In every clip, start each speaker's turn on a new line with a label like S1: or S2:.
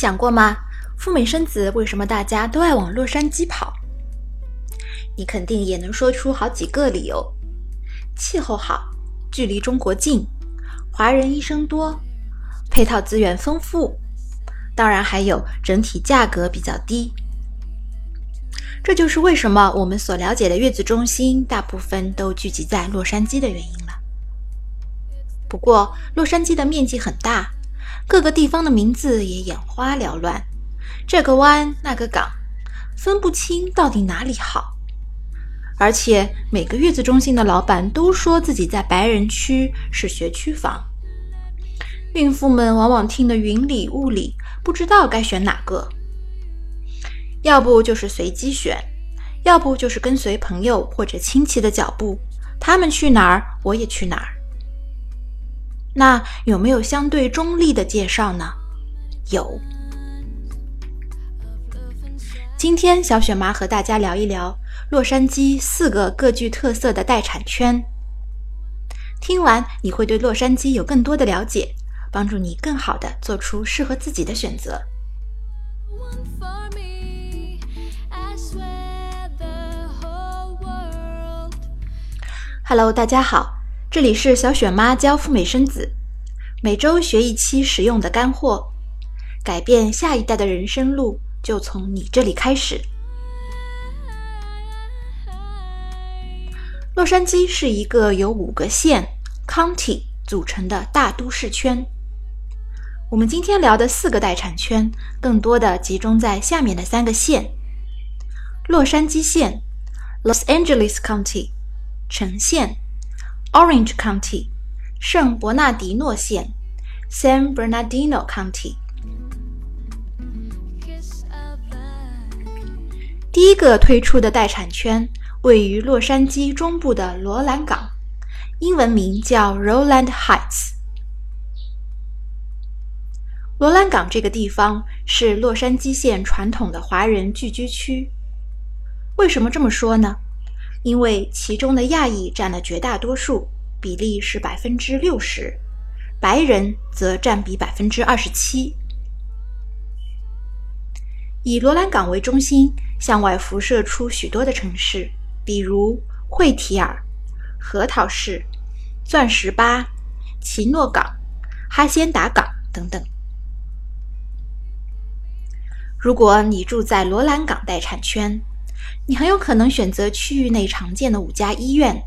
S1: 想过吗？赴美生子为什么大家都爱往洛杉矶跑？你肯定也能说出好几个理由：气候好，距离中国近，华人医生多，配套资源丰富，当然还有整体价格比较低。这就是为什么我们所了解的月子中心大部分都聚集在洛杉矶的原因了。不过，洛杉矶的面积很大，各个地方的名字也眼花缭乱，这个湾那个港，分不清到底哪里好。而且，每个月子中心的老板都说自己在白人区是学区房，孕妇们往往听得云里雾里，不知道该选哪个。要不就是随机选，要不就是跟随朋友或者亲戚的脚步，他们去哪儿，我也去哪儿。那有没有相对中立的介绍呢？有。今天小雪妈和大家聊一聊洛杉矶四个各具特色的待产圈。听完你会对洛杉矶有更多的了解，帮助你更好的做出适合自己的选择。Hello，大家好，这里是小雪妈教赴美生子，每周学一期实用的干货，改变下一代的人生路就从你这里开始。洛杉矶是一个由五个县 （county） 组成的大都市圈。我们今天聊的四个待产圈，更多的集中在下面的三个县：洛杉矶县 （Los Angeles County）。城县 （Orange County）、圣伯纳迪诺县 （San Bernardino County）。第一个推出的待产圈位于洛杉矶中部的罗兰港，英文名叫 Roland Heights。罗兰港这个地方是洛杉矶县传统的华人聚居区。为什么这么说呢？因为其中的亚裔占了绝大多数，比例是百分之六十，白人则占比百分之二十七。以罗兰港为中心，向外辐射出许多的城市，比如惠提尔、核桃市、钻石巴、奇诺港、哈仙达港等等。如果你住在罗兰港待产圈，你很有可能选择区域内常见的五家医院：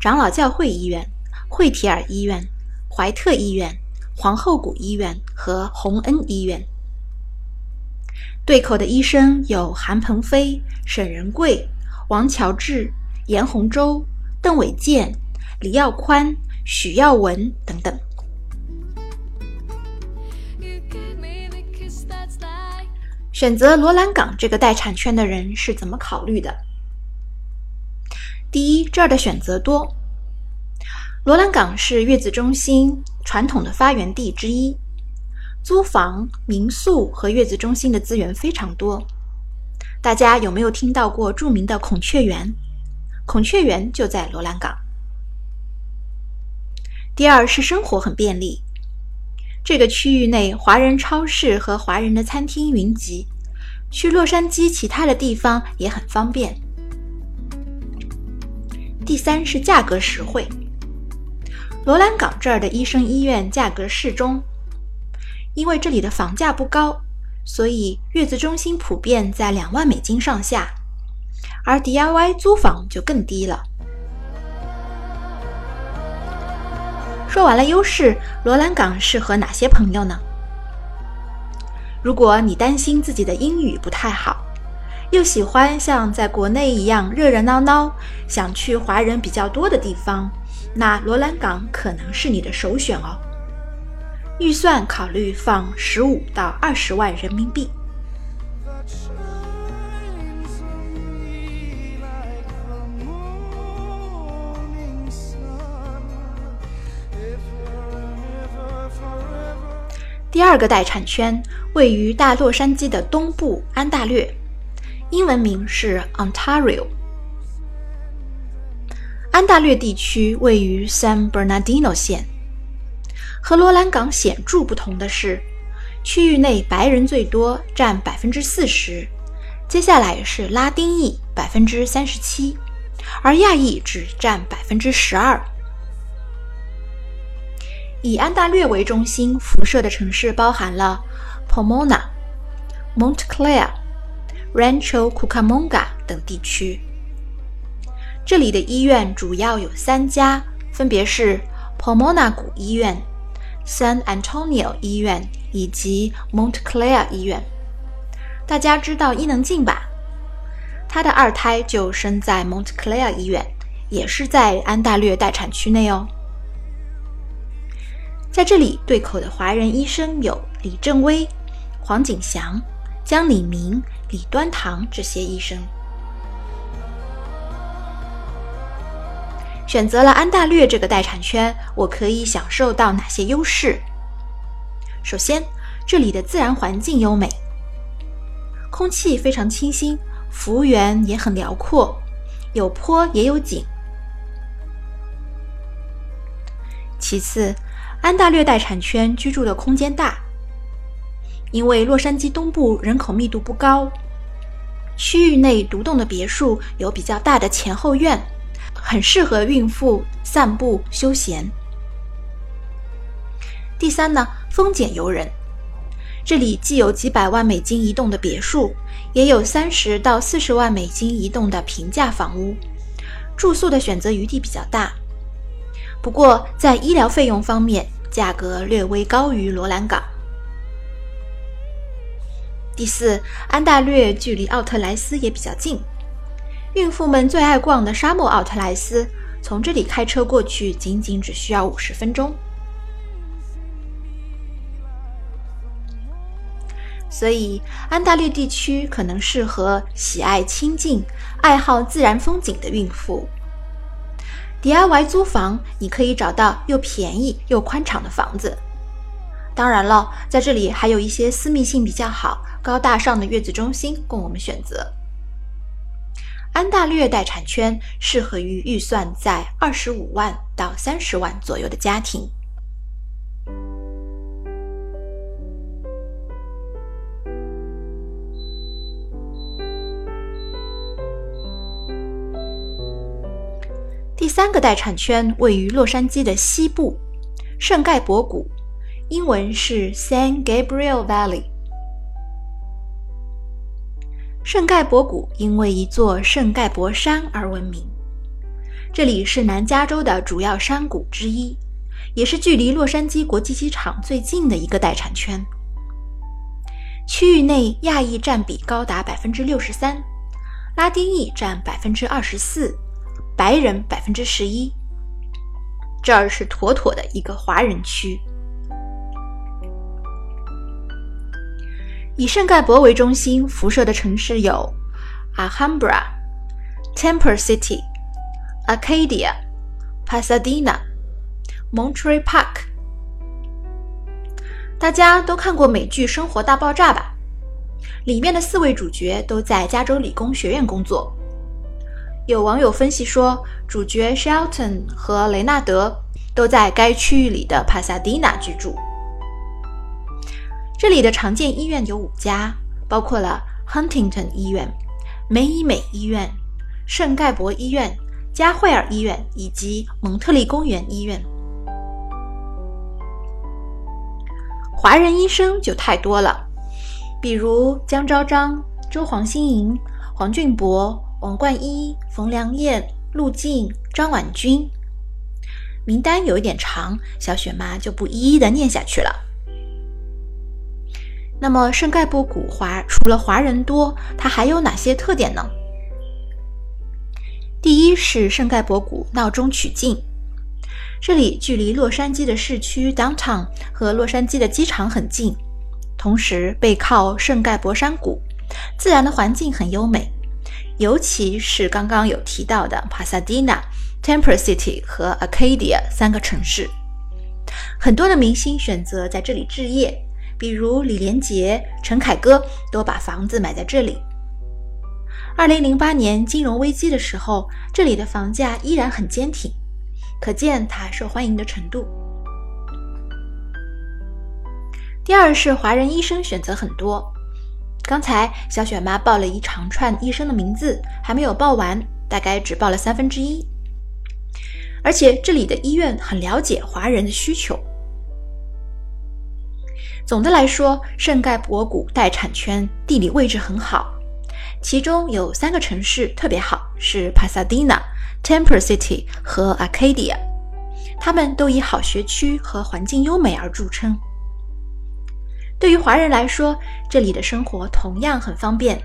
S1: 长老教会医院、惠提尔医院、怀特医院、皇后谷医院和洪恩医院。对口的医生有韩鹏飞、沈仁贵、王乔治、严洪洲、邓伟健、李耀宽、许耀文等等。选择罗兰港这个待产圈的人是怎么考虑的？第一，这儿的选择多。罗兰港是月子中心传统的发源地之一，租房、民宿和月子中心的资源非常多。大家有没有听到过著名的孔雀园？孔雀园就在罗兰港。第二是生活很便利。这个区域内华人超市和华人的餐厅云集，去洛杉矶其他的地方也很方便。第三是价格实惠，罗兰港这儿的医生医院价格适中，因为这里的房价不高，所以月子中心普遍在两万美金上下，而 DIY 租房就更低了。说完了优势，罗兰港适合哪些朋友呢？如果你担心自己的英语不太好，又喜欢像在国内一样热热闹闹，想去华人比较多的地方，那罗兰港可能是你的首选哦。预算考虑放十五到二十万人民币。第二个待产圈位于大洛杉矶的东部安大略，英文名是 Ontario。安大略地区位于 San Bernardino 县。和罗兰港显著不同的是，区域内白人最多，占百分之四十，接下来是拉丁裔百分之三十七，而亚裔只占百分之十二。以安大略为中心辐射的城市包含了 Pomona、Montclair、Rancho Cucamonga 等地区。这里的医院主要有三家，分别是 Pomona 谷医院、San Antonio 医院以及 Montclair 医院。大家知道伊能静吧？她的二胎就生在 Montclair 医院，也是在安大略待产区内哦。在这里对口的华人医生有李正威、黄景祥、江礼明、李端堂这些医生。选择了安大略这个待产圈，我可以享受到哪些优势？首先，这里的自然环境优美，空气非常清新，幅员也很辽阔，有坡也有景。其次，安大略待产圈居住的空间大，因为洛杉矶东部人口密度不高，区域内独栋的别墅有比较大的前后院，很适合孕妇散步休闲。第三呢，丰俭由人，这里既有几百万美金一栋的别墅，也有三十到四十万美金一栋的平价房屋，住宿的选择余地比较大。不过，在医疗费用方面，价格略微高于罗兰港。第四，安大略距离奥特莱斯也比较近，孕妇们最爱逛的沙漠奥特莱斯，从这里开车过去仅仅只需要五十分钟。所以，安大略地区可能适合喜爱清静、爱好自然风景的孕妇。DIY 租房，你可以找到又便宜又宽敞的房子。当然了，在这里还有一些私密性比较好、高大上的月子中心供我们选择。安大略待产圈适合于预算在二十五万到三十万左右的家庭。第三个待产圈位于洛杉矶的西部，圣盖博谷，英文是 San Gabriel Valley。圣盖博谷因为一座圣盖博山而闻名，这里是南加州的主要山谷之一，也是距离洛杉矶国际机场最近的一个待产圈。区域内亚裔占比高达百分之六十三，拉丁裔占百分之二十四。白人百分之十一，这儿是妥妥的一个华人区。以圣盖博为中心辐射的城市有 Alhambra、Temple City、Acadia、Pasadena、Monterey Park。大家都看过美剧《生活大爆炸》吧？里面的四位主角都在加州理工学院工作。有网友分析说，主角 Shelton 和雷纳德都在该区域里的帕萨迪纳居住。这里的常见医院有五家，包括了 Huntington 医院、梅伊美医院、圣盖博医院、加惠尔医院以及蒙特利公园医院。华人医生就太多了，比如江昭章、周黄新莹、黄俊博。王冠一、冯良燕、陆静、张婉君，名单有一点长，小雪妈就不一一的念下去了。那么圣盖博谷华除了华人多，它还有哪些特点呢？第一是圣盖博谷闹中取静，这里距离洛杉矶的市区 downtown 和洛杉矶的机场很近，同时背靠圣盖博山谷，自然的环境很优美。尤其是刚刚有提到的 Pasadena、Temple City 和 Acadia 三个城市，很多的明星选择在这里置业，比如李连杰、陈凯歌都把房子买在这里。二零零八年金融危机的时候，这里的房价依然很坚挺，可见它受欢迎的程度。第二是华人医生选择很多。刚才小雪妈报了一长串医生的名字，还没有报完，大概只报了三分之一。而且这里的医院很了解华人的需求。总的来说，圣盖博谷待产圈地理位置很好，其中有三个城市特别好，是 Pasadena、Temple City 和 Arcadia，他们都以好学区和环境优美而著称。对于华人来说，这里的生活同样很方便。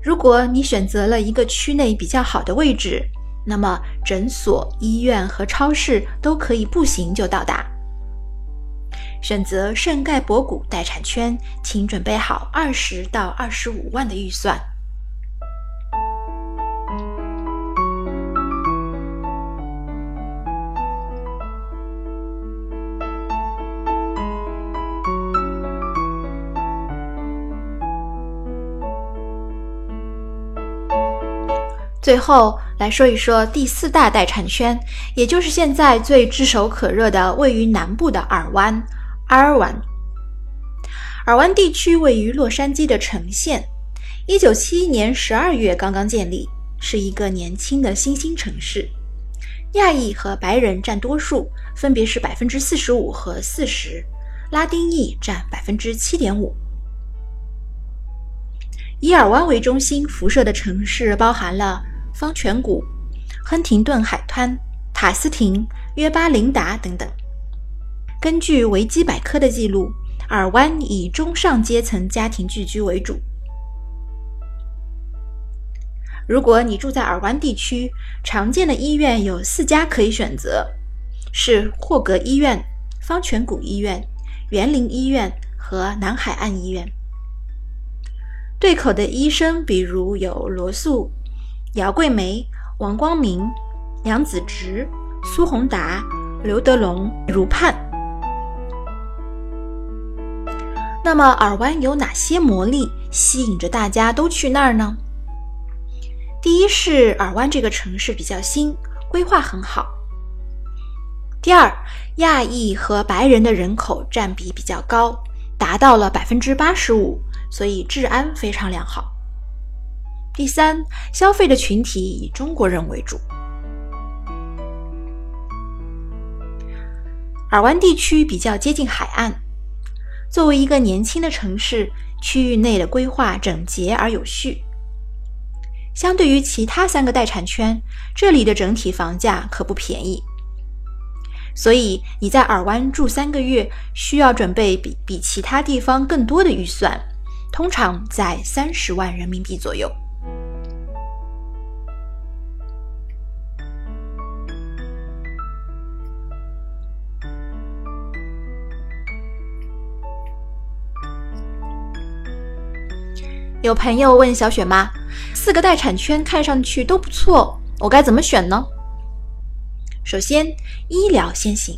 S1: 如果你选择了一个区内比较好的位置，那么诊所、医院和超市都可以步行就到达。选择圣盖博谷待产圈，请准备好二十到二十五万的预算。最后来说一说第四大待产圈，也就是现在最炙手可热的位于南部的尔湾 （R 湾）。尔湾地区位于洛杉矶的城县，一九七一年十二月刚刚建立，是一个年轻的新兴城市。亚裔和白人占多数，分别是百分之四十五和四十，拉丁裔占百分之七点五。以尔湾为中心辐射的城市包含了。方泉谷、亨廷顿海滩、塔斯廷、约巴林达等等。根据维基百科的记录，尔湾以中上阶层家庭聚居为主。如果你住在尔湾地区，常见的医院有四家可以选择，是霍格医院、方泉谷医院、园林医院和南海岸医院。对口的医生比如有罗素。姚桂梅、王光明、杨子直、苏宏达、刘德龙、如盼。那么，尔湾有哪些魔力吸引着大家都去那儿呢？第一是尔湾这个城市比较新，规划很好。第二，亚裔和白人的人口占比比较高，达到了百分之八十五，所以治安非常良好。第三，消费的群体以中国人为主。尔湾地区比较接近海岸，作为一个年轻的城市，区域内的规划整洁而有序。相对于其他三个待产圈，这里的整体房价可不便宜。所以你在尔湾住三个月，需要准备比比其他地方更多的预算，通常在三十万人民币左右。有朋友问小雪妈：“四个待产圈看上去都不错，我该怎么选呢？”首先，医疗先行。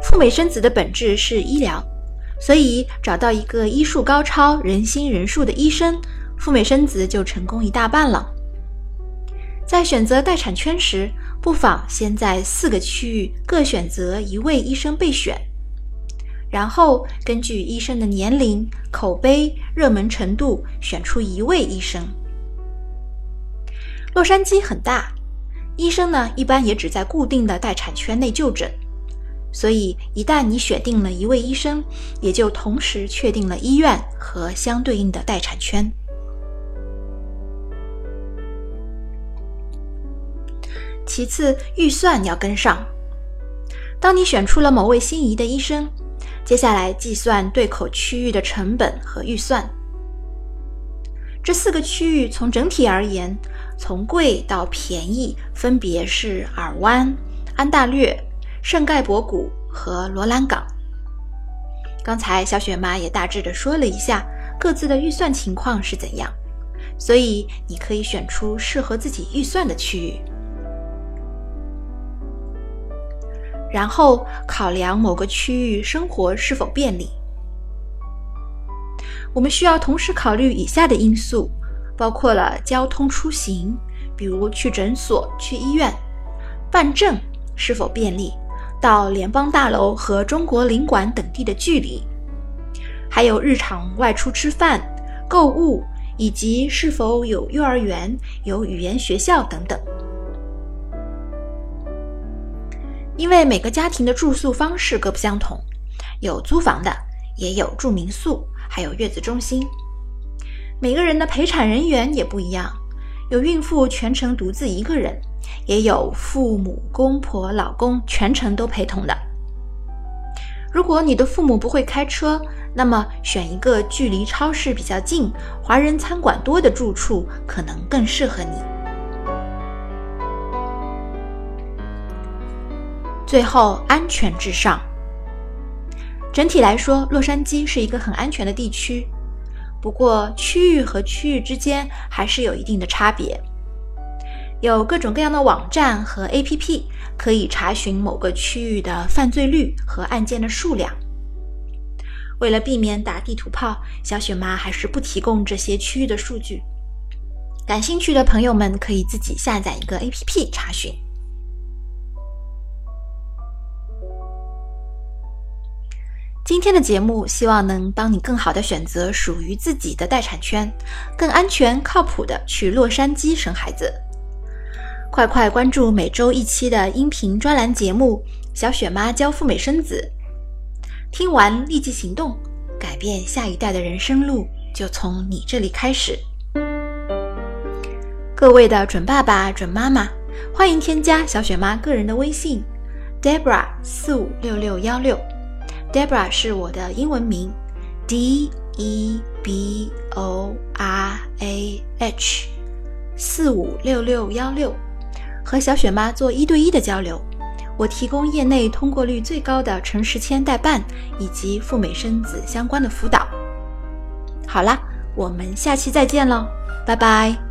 S1: 赴美生子的本质是医疗，所以找到一个医术高超、人心仁术的医生，赴美生子就成功一大半了。在选择待产圈时，不妨先在四个区域各选择一位医生备选。然后根据医生的年龄、口碑、热门程度，选出一位医生。洛杉矶很大，医生呢一般也只在固定的待产圈内就诊，所以一旦你选定了一位医生，也就同时确定了医院和相对应的待产圈。其次，预算要跟上。当你选出了某位心仪的医生。接下来计算对口区域的成本和预算。这四个区域从整体而言，从贵到便宜，分别是尔湾、安大略、圣盖博谷和罗兰港。刚才小雪妈也大致的说了一下各自的预算情况是怎样，所以你可以选出适合自己预算的区域。然后考量某个区域生活是否便利，我们需要同时考虑以下的因素，包括了交通出行，比如去诊所、去医院，办证是否便利，到联邦大楼和中国领馆等地的距离，还有日常外出吃饭、购物，以及是否有幼儿园、有语言学校等等。因为每个家庭的住宿方式各不相同，有租房的，也有住民宿，还有月子中心。每个人的陪产人员也不一样，有孕妇全程独自一个人，也有父母、公婆、老公全程都陪同的。如果你的父母不会开车，那么选一个距离超市比较近、华人餐馆多的住处，可能更适合你。最后，安全至上。整体来说，洛杉矶是一个很安全的地区。不过，区域和区域之间还是有一定的差别。有各种各样的网站和 APP 可以查询某个区域的犯罪率和案件的数量。为了避免打地图炮，小雪妈还是不提供这些区域的数据。感兴趣的朋友们可以自己下载一个 APP 查询。今天的节目希望能帮你更好的选择属于自己的待产圈，更安全靠谱的去洛杉矶生孩子。快快关注每周一期的音频专栏节目《小雪妈教赴美生子》，听完立即行动，改变下一代的人生路就从你这里开始。各位的准爸爸、准妈妈，欢迎添加小雪妈个人的微信：Debra 四五六六幺六。Debra 是我的英文名，D E B O R A H，四五六六幺六，和小雪妈做一对一的交流，我提供业内通过率最高的陈时签代办以及赴美生子相关的辅导。好啦，我们下期再见喽，拜拜。